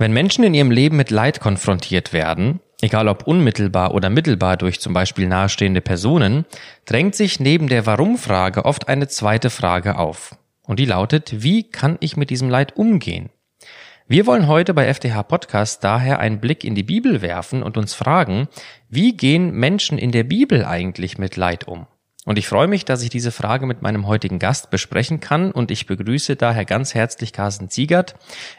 Wenn Menschen in ihrem Leben mit Leid konfrontiert werden, egal ob unmittelbar oder mittelbar durch zum Beispiel nahestehende Personen, drängt sich neben der Warum-Frage oft eine zweite Frage auf. Und die lautet, wie kann ich mit diesem Leid umgehen? Wir wollen heute bei FTH Podcast daher einen Blick in die Bibel werfen und uns fragen, wie gehen Menschen in der Bibel eigentlich mit Leid um? Und ich freue mich, dass ich diese Frage mit meinem heutigen Gast besprechen kann und ich begrüße daher ganz herzlich Carsten Ziegert.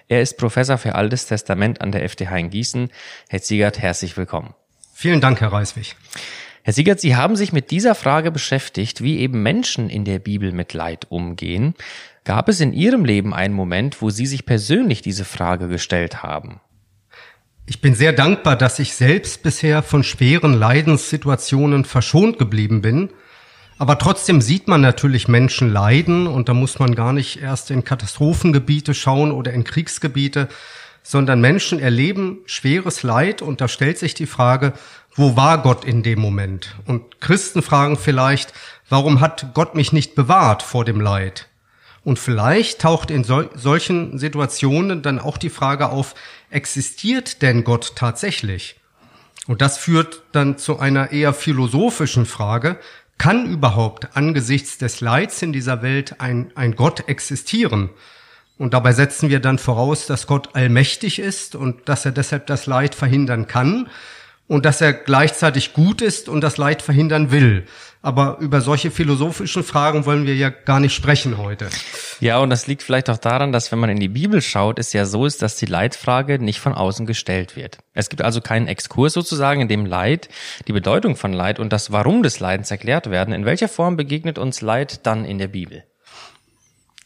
Er ist Professor für Altes Testament an der FTH in Gießen. Herr Ziegert, herzlich willkommen. Vielen Dank, Herr Reiswig. Herr Siegert, Sie haben sich mit dieser Frage beschäftigt, wie eben Menschen in der Bibel mit Leid umgehen. Gab es in Ihrem Leben einen Moment, wo Sie sich persönlich diese Frage gestellt haben? Ich bin sehr dankbar, dass ich selbst bisher von schweren Leidenssituationen verschont geblieben bin aber trotzdem sieht man natürlich Menschen leiden und da muss man gar nicht erst in Katastrophengebiete schauen oder in Kriegsgebiete, sondern Menschen erleben schweres Leid und da stellt sich die Frage, wo war Gott in dem Moment? Und Christen fragen vielleicht, warum hat Gott mich nicht bewahrt vor dem Leid? Und vielleicht taucht in sol solchen Situationen dann auch die Frage auf, existiert denn Gott tatsächlich? Und das führt dann zu einer eher philosophischen Frage, kann überhaupt angesichts des Leids in dieser Welt ein, ein Gott existieren? Und dabei setzen wir dann voraus, dass Gott allmächtig ist und dass er deshalb das Leid verhindern kann und dass er gleichzeitig gut ist und das Leid verhindern will. Aber über solche philosophischen Fragen wollen wir ja gar nicht sprechen heute. Ja, und das liegt vielleicht auch daran, dass wenn man in die Bibel schaut, es ja so ist, dass die Leitfrage nicht von außen gestellt wird. Es gibt also keinen Exkurs sozusagen, in dem Leid, die Bedeutung von Leid und das Warum des Leidens erklärt werden. In welcher Form begegnet uns Leid dann in der Bibel?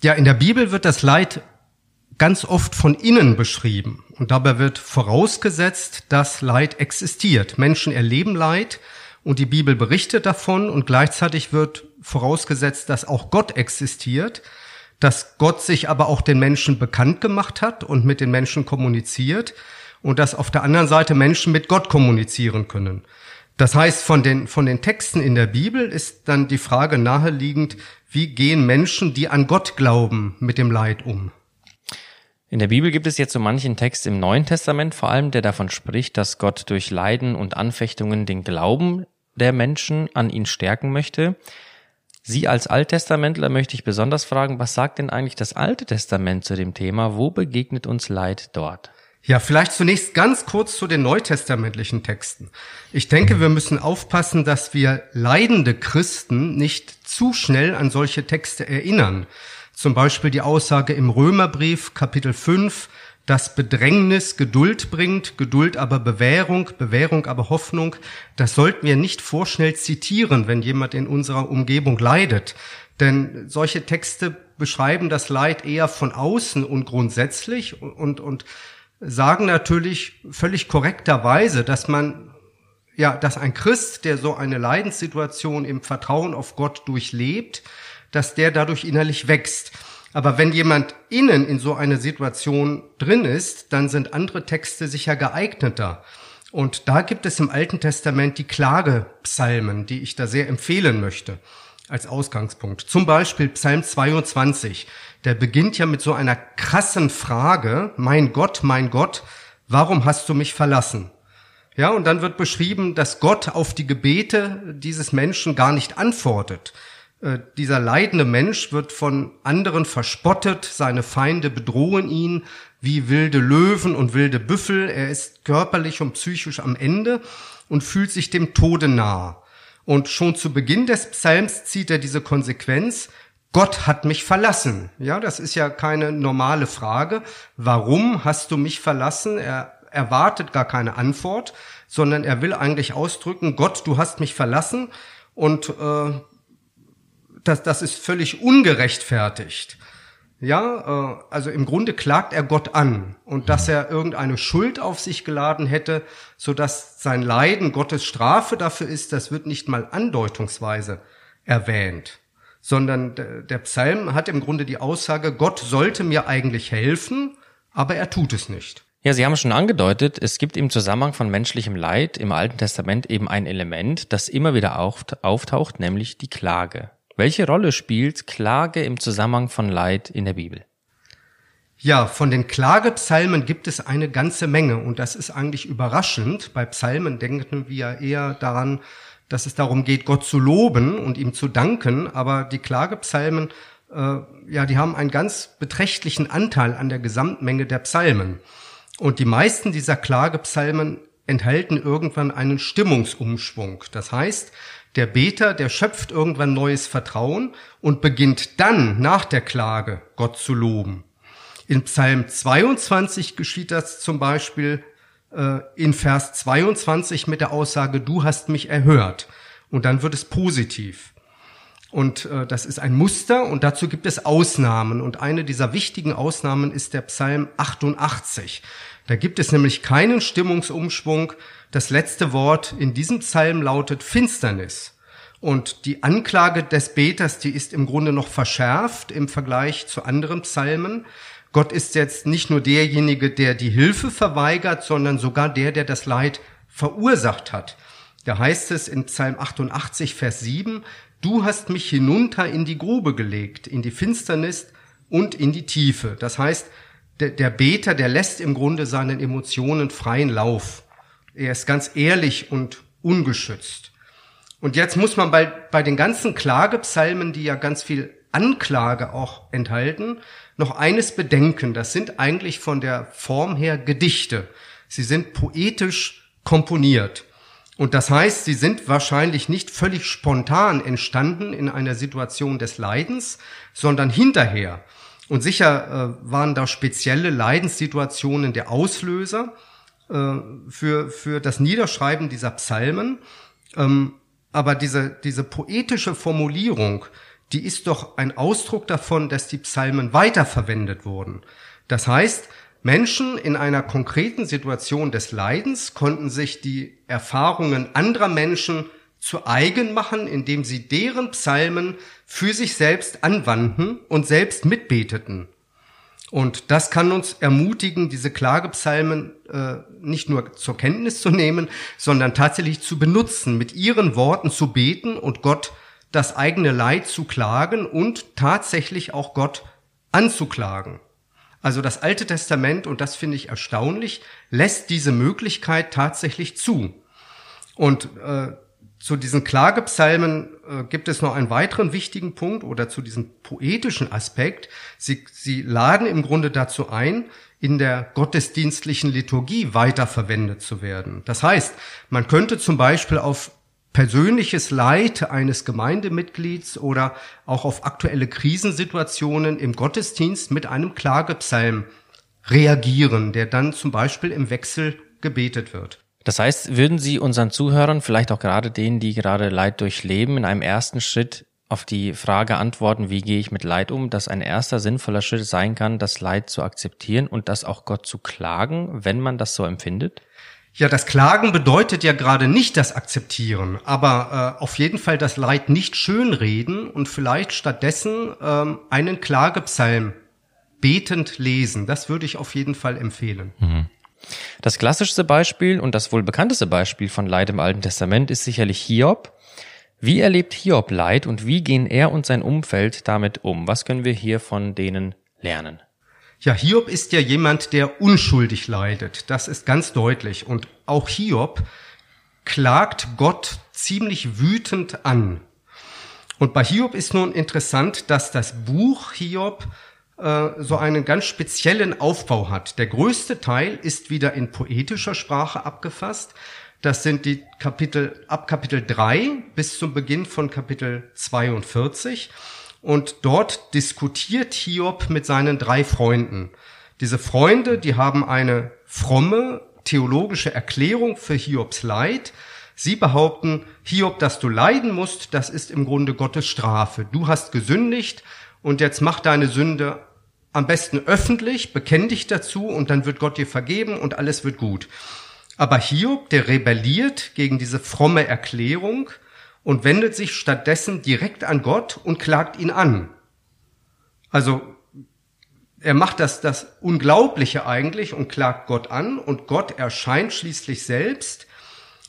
Ja, in der Bibel wird das Leid ganz oft von innen beschrieben. Und dabei wird vorausgesetzt, dass Leid existiert. Menschen erleben Leid und die Bibel berichtet davon und gleichzeitig wird vorausgesetzt, dass auch Gott existiert, dass Gott sich aber auch den Menschen bekannt gemacht hat und mit den Menschen kommuniziert und dass auf der anderen Seite Menschen mit Gott kommunizieren können. Das heißt, von den, von den Texten in der Bibel ist dann die Frage naheliegend, wie gehen Menschen, die an Gott glauben, mit dem Leid um? In der Bibel gibt es jetzt so manchen Text im Neuen Testament vor allem, der davon spricht, dass Gott durch Leiden und Anfechtungen den Glauben der Menschen an ihn stärken möchte. Sie als Alttestamentler möchte ich besonders fragen, was sagt denn eigentlich das Alte Testament zu dem Thema? Wo begegnet uns Leid dort? Ja, vielleicht zunächst ganz kurz zu den neutestamentlichen Texten. Ich denke, wir müssen aufpassen, dass wir leidende Christen nicht zu schnell an solche Texte erinnern. Zum Beispiel die Aussage im Römerbrief Kapitel 5, dass Bedrängnis Geduld bringt, Geduld aber Bewährung, Bewährung aber Hoffnung. Das sollten wir nicht vorschnell zitieren, wenn jemand in unserer Umgebung leidet. Denn solche Texte beschreiben das Leid eher von außen und grundsätzlich und, und sagen natürlich völlig korrekterweise, dass man ja, dass ein Christ, der so eine Leidenssituation im Vertrauen auf Gott durchlebt, dass der dadurch innerlich wächst. Aber wenn jemand innen in so eine Situation drin ist, dann sind andere Texte sicher geeigneter. Und da gibt es im Alten Testament die Klagepsalmen, die ich da sehr empfehlen möchte als Ausgangspunkt. Zum Beispiel Psalm 22. Der beginnt ja mit so einer krassen Frage, mein Gott, mein Gott, warum hast du mich verlassen? Ja, und dann wird beschrieben, dass Gott auf die Gebete dieses Menschen gar nicht antwortet. Äh, dieser leidende Mensch wird von anderen verspottet, seine Feinde bedrohen ihn wie wilde Löwen und wilde Büffel. Er ist körperlich und psychisch am Ende und fühlt sich dem Tode nah. Und schon zu Beginn des Psalms zieht er diese Konsequenz, Gott hat mich verlassen. Ja, das ist ja keine normale Frage. Warum hast du mich verlassen? Er erwartet gar keine Antwort, sondern er will eigentlich ausdrücken, Gott, du hast mich verlassen und äh, das, das ist völlig ungerechtfertigt. Ja, äh, also im Grunde klagt er Gott an und dass er irgendeine Schuld auf sich geladen hätte, so dass sein Leiden Gottes Strafe dafür ist, das wird nicht mal andeutungsweise erwähnt, sondern der Psalm hat im Grunde die Aussage, Gott sollte mir eigentlich helfen, aber er tut es nicht. Ja, Sie haben schon angedeutet, es gibt im Zusammenhang von menschlichem Leid im Alten Testament eben ein Element, das immer wieder auftaucht, nämlich die Klage. Welche Rolle spielt Klage im Zusammenhang von Leid in der Bibel? Ja, von den Klagepsalmen gibt es eine ganze Menge und das ist eigentlich überraschend. Bei Psalmen denken wir eher daran, dass es darum geht, Gott zu loben und ihm zu danken, aber die Klagepsalmen, äh, ja, die haben einen ganz beträchtlichen Anteil an der Gesamtmenge der Psalmen. Und die meisten dieser Klagepsalmen enthalten irgendwann einen Stimmungsumschwung. Das heißt, der Beter, der schöpft irgendwann neues Vertrauen und beginnt dann nach der Klage Gott zu loben. In Psalm 22 geschieht das zum Beispiel äh, in Vers 22 mit der Aussage, du hast mich erhört. Und dann wird es positiv. Und äh, das ist ein Muster und dazu gibt es Ausnahmen. Und eine dieser wichtigen Ausnahmen ist der Psalm 88. Da gibt es nämlich keinen Stimmungsumschwung. Das letzte Wort in diesem Psalm lautet Finsternis. Und die Anklage des Beters, die ist im Grunde noch verschärft im Vergleich zu anderen Psalmen. Gott ist jetzt nicht nur derjenige, der die Hilfe verweigert, sondern sogar der, der das Leid verursacht hat. Da heißt es in Psalm 88, Vers 7, Du hast mich hinunter in die Grube gelegt, in die Finsternis und in die Tiefe. Das heißt, der, der Beter, der lässt im Grunde seinen Emotionen freien Lauf. Er ist ganz ehrlich und ungeschützt. Und jetzt muss man bei, bei den ganzen Klagepsalmen, die ja ganz viel Anklage auch enthalten, noch eines bedenken. Das sind eigentlich von der Form her Gedichte. Sie sind poetisch komponiert. Und das heißt, sie sind wahrscheinlich nicht völlig spontan entstanden in einer Situation des Leidens, sondern hinterher. Und sicher äh, waren da spezielle Leidenssituationen der Auslöser äh, für, für das Niederschreiben dieser Psalmen. Ähm, aber diese, diese poetische Formulierung, die ist doch ein Ausdruck davon, dass die Psalmen weiterverwendet wurden. Das heißt, Menschen in einer konkreten Situation des Leidens konnten sich die Erfahrungen anderer Menschen zu eigen machen, indem sie deren Psalmen für sich selbst anwandten und selbst mitbeteten. Und das kann uns ermutigen, diese Klagepsalmen äh, nicht nur zur Kenntnis zu nehmen, sondern tatsächlich zu benutzen, mit ihren Worten zu beten und Gott das eigene Leid zu klagen und tatsächlich auch Gott anzuklagen. Also das Alte Testament, und das finde ich erstaunlich, lässt diese Möglichkeit tatsächlich zu. Und äh, zu diesen Klagepsalmen äh, gibt es noch einen weiteren wichtigen Punkt oder zu diesem poetischen Aspekt. Sie, sie laden im Grunde dazu ein, in der gottesdienstlichen Liturgie weiterverwendet zu werden. Das heißt, man könnte zum Beispiel auf persönliches Leid eines Gemeindemitglieds oder auch auf aktuelle Krisensituationen im Gottesdienst mit einem Klagepsalm reagieren, der dann zum Beispiel im Wechsel gebetet wird. Das heißt, würden Sie unseren Zuhörern, vielleicht auch gerade denen, die gerade Leid durchleben, in einem ersten Schritt auf die Frage antworten, wie gehe ich mit Leid um, dass ein erster sinnvoller Schritt sein kann, das Leid zu akzeptieren und das auch Gott zu klagen, wenn man das so empfindet? Ja, das Klagen bedeutet ja gerade nicht das Akzeptieren, aber äh, auf jeden Fall das Leid nicht schönreden und vielleicht stattdessen ähm, einen Klagepsalm betend lesen. Das würde ich auf jeden Fall empfehlen. Mhm. Das klassischste Beispiel und das wohl bekannteste Beispiel von Leid im Alten Testament ist sicherlich Hiob. Wie erlebt Hiob Leid und wie gehen er und sein Umfeld damit um? Was können wir hier von denen lernen? Ja, Hiob ist ja jemand, der unschuldig leidet. Das ist ganz deutlich. Und auch Hiob klagt Gott ziemlich wütend an. Und bei Hiob ist nun interessant, dass das Buch Hiob äh, so einen ganz speziellen Aufbau hat. Der größte Teil ist wieder in poetischer Sprache abgefasst. Das sind die Kapitel ab Kapitel 3 bis zum Beginn von Kapitel 42. Und dort diskutiert Hiob mit seinen drei Freunden. Diese Freunde, die haben eine fromme theologische Erklärung für Hiobs Leid. Sie behaupten, Hiob, dass du leiden musst, das ist im Grunde Gottes Strafe. Du hast gesündigt und jetzt mach deine Sünde am besten öffentlich, bekenn dich dazu und dann wird Gott dir vergeben und alles wird gut. Aber Hiob, der rebelliert gegen diese fromme Erklärung und wendet sich stattdessen direkt an Gott und klagt ihn an. Also er macht das, das Unglaubliche eigentlich und klagt Gott an und Gott erscheint schließlich selbst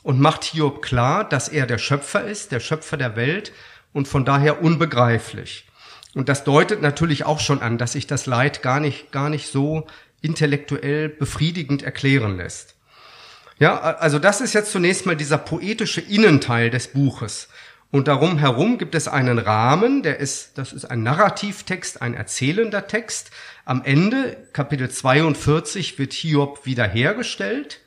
und macht Hiob klar, dass er der Schöpfer ist, der Schöpfer der Welt und von daher unbegreiflich. Und das deutet natürlich auch schon an, dass sich das Leid gar nicht, gar nicht so intellektuell befriedigend erklären lässt. Ja, also das ist jetzt zunächst mal dieser poetische Innenteil des Buches. Und darum herum gibt es einen Rahmen, der ist, das ist ein Narrativtext, ein erzählender Text. Am Ende, Kapitel 42, wird Hiob wiederhergestellt.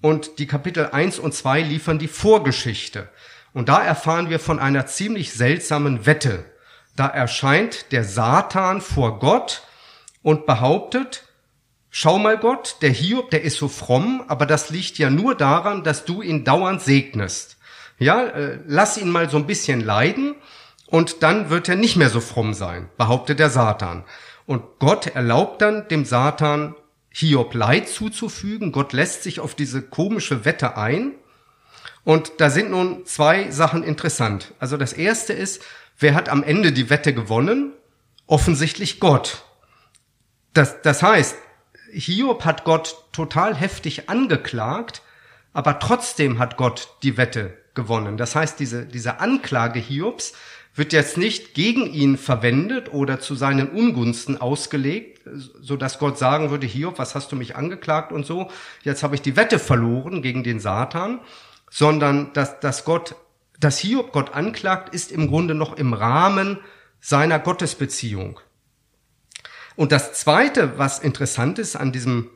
Und die Kapitel 1 und 2 liefern die Vorgeschichte. Und da erfahren wir von einer ziemlich seltsamen Wette. Da erscheint der Satan vor Gott und behauptet, schau mal Gott, der Hiob, der ist so fromm, aber das liegt ja nur daran, dass du ihn dauernd segnest. Ja, äh, lass ihn mal so ein bisschen leiden und dann wird er nicht mehr so fromm sein, behauptet der Satan. Und Gott erlaubt dann dem Satan Hiob Leid zuzufügen. Gott lässt sich auf diese komische Wette ein. Und da sind nun zwei Sachen interessant. Also das erste ist, wer hat am Ende die Wette gewonnen? Offensichtlich Gott. Das, das heißt, Hiob hat Gott total heftig angeklagt, aber trotzdem hat Gott die Wette gewonnen. Das heißt, diese, diese Anklage Hiobs wird jetzt nicht gegen ihn verwendet oder zu seinen Ungunsten ausgelegt, so dass Gott sagen würde, Hiob, was hast du mich angeklagt und so, jetzt habe ich die Wette verloren gegen den Satan, sondern dass, dass Gott, dass Hiob Gott anklagt, ist im Grunde noch im Rahmen seiner Gottesbeziehung. Und das zweite, was interessant ist an diesem,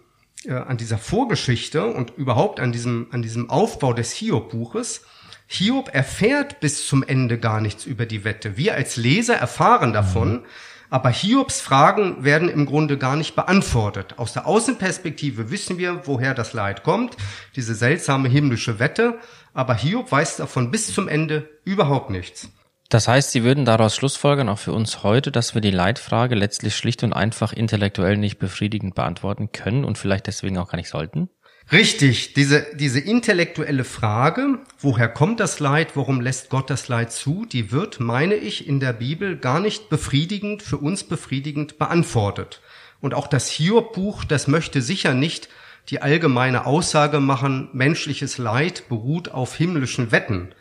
äh, an dieser Vorgeschichte und überhaupt an diesem, an diesem Aufbau des Hiob-Buches, Hiob erfährt bis zum Ende gar nichts über die Wette. Wir als Leser erfahren davon, mhm. aber Hiobs Fragen werden im Grunde gar nicht beantwortet. Aus der Außenperspektive wissen wir, woher das Leid kommt, diese seltsame himmlische Wette, aber Hiob weiß davon bis zum Ende überhaupt nichts. Das heißt, Sie würden daraus schlussfolgern, auch für uns heute, dass wir die Leitfrage letztlich schlicht und einfach intellektuell nicht befriedigend beantworten können und vielleicht deswegen auch gar nicht sollten? Richtig, diese, diese intellektuelle Frage, woher kommt das Leid, warum lässt Gott das Leid zu, die wird, meine ich, in der Bibel gar nicht befriedigend, für uns befriedigend beantwortet. Und auch das Hiob-Buch, das möchte sicher nicht die allgemeine Aussage machen, menschliches Leid beruht auf himmlischen Wetten,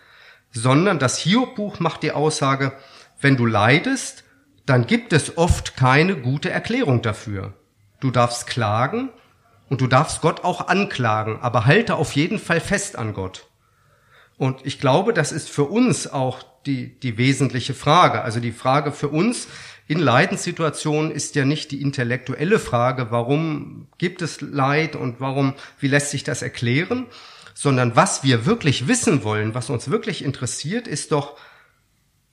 sondern das Hiob-Buch macht die Aussage, wenn du leidest, dann gibt es oft keine gute Erklärung dafür. Du darfst klagen, und du darfst Gott auch anklagen, aber halte auf jeden Fall fest an Gott. Und ich glaube, das ist für uns auch die, die wesentliche Frage. Also die Frage für uns in Leidenssituationen ist ja nicht die intellektuelle Frage, warum gibt es Leid und warum, wie lässt sich das erklären, sondern was wir wirklich wissen wollen, was uns wirklich interessiert, ist doch,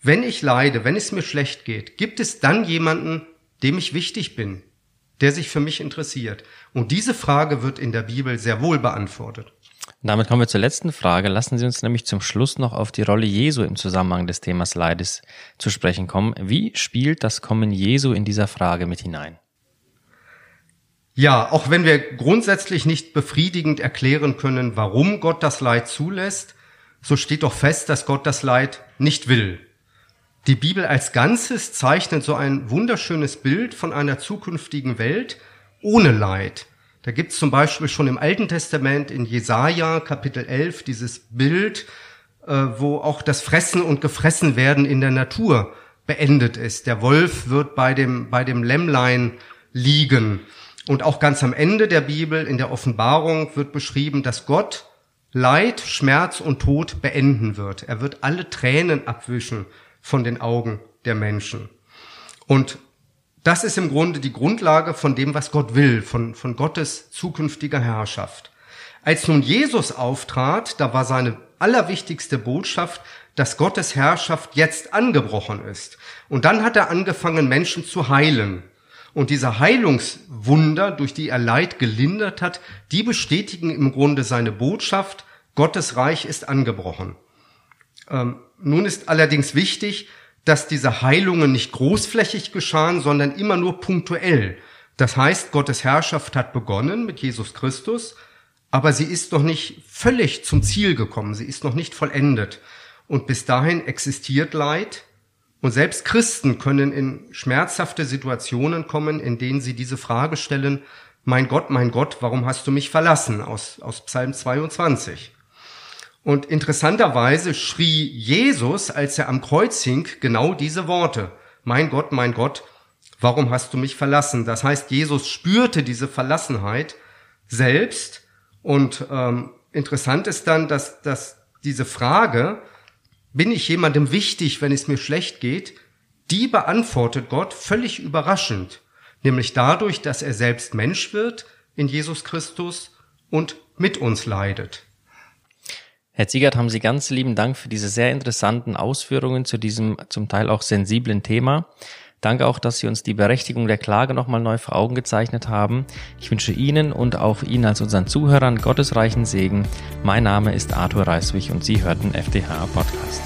wenn ich leide, wenn es mir schlecht geht, gibt es dann jemanden, dem ich wichtig bin, der sich für mich interessiert? Und diese Frage wird in der Bibel sehr wohl beantwortet. Damit kommen wir zur letzten Frage. Lassen Sie uns nämlich zum Schluss noch auf die Rolle Jesu im Zusammenhang des Themas Leides zu sprechen kommen. Wie spielt das Kommen Jesu in dieser Frage mit hinein? Ja, auch wenn wir grundsätzlich nicht befriedigend erklären können, warum Gott das Leid zulässt, so steht doch fest, dass Gott das Leid nicht will. Die Bibel als Ganzes zeichnet so ein wunderschönes Bild von einer zukünftigen Welt ohne Leid. Da gibt es zum Beispiel schon im Alten Testament in Jesaja Kapitel 11 dieses Bild, äh, wo auch das Fressen und Gefressenwerden in der Natur beendet ist. Der Wolf wird bei dem, bei dem Lämmlein liegen. Und auch ganz am Ende der Bibel, in der Offenbarung, wird beschrieben, dass Gott Leid, Schmerz und Tod beenden wird. Er wird alle Tränen abwischen von den Augen der Menschen. Und das ist im Grunde die Grundlage von dem, was Gott will, von, von Gottes zukünftiger Herrschaft. Als nun Jesus auftrat, da war seine allerwichtigste Botschaft, dass Gottes Herrschaft jetzt angebrochen ist. Und dann hat er angefangen, Menschen zu heilen. Und diese Heilungswunder, durch die er Leid gelindert hat, die bestätigen im Grunde seine Botschaft, Gottes Reich ist angebrochen. Ähm, nun ist allerdings wichtig, dass diese Heilungen nicht großflächig geschahen, sondern immer nur punktuell. Das heißt, Gottes Herrschaft hat begonnen mit Jesus Christus, aber sie ist noch nicht völlig zum Ziel gekommen, sie ist noch nicht vollendet. Und bis dahin existiert Leid, und selbst Christen können in schmerzhafte Situationen kommen, in denen sie diese Frage stellen, mein Gott, mein Gott, warum hast du mich verlassen? Aus, aus Psalm 22. Und interessanterweise schrie Jesus, als er am Kreuz hing, genau diese Worte. mein Gott, mein Gott, warum hast du mich verlassen? Das heißt, Jesus spürte diese Verlassenheit selbst und ähm, interessant ist dann, dass, dass diese Frage, bin ich jemandem wichtig, wenn es mir schlecht geht, die beantwortet Gott völlig überraschend, nämlich dadurch, dass er selbst Mensch wird in Jesus Christus und mit uns leidet. Herr Ziegert, haben Sie ganz lieben Dank für diese sehr interessanten Ausführungen zu diesem zum Teil auch sensiblen Thema. Danke auch, dass Sie uns die Berechtigung der Klage nochmal neu vor Augen gezeichnet haben. Ich wünsche Ihnen und auch Ihnen als unseren Zuhörern gottesreichen Segen. Mein Name ist Arthur Reiswig und Sie hörten FDH Podcast.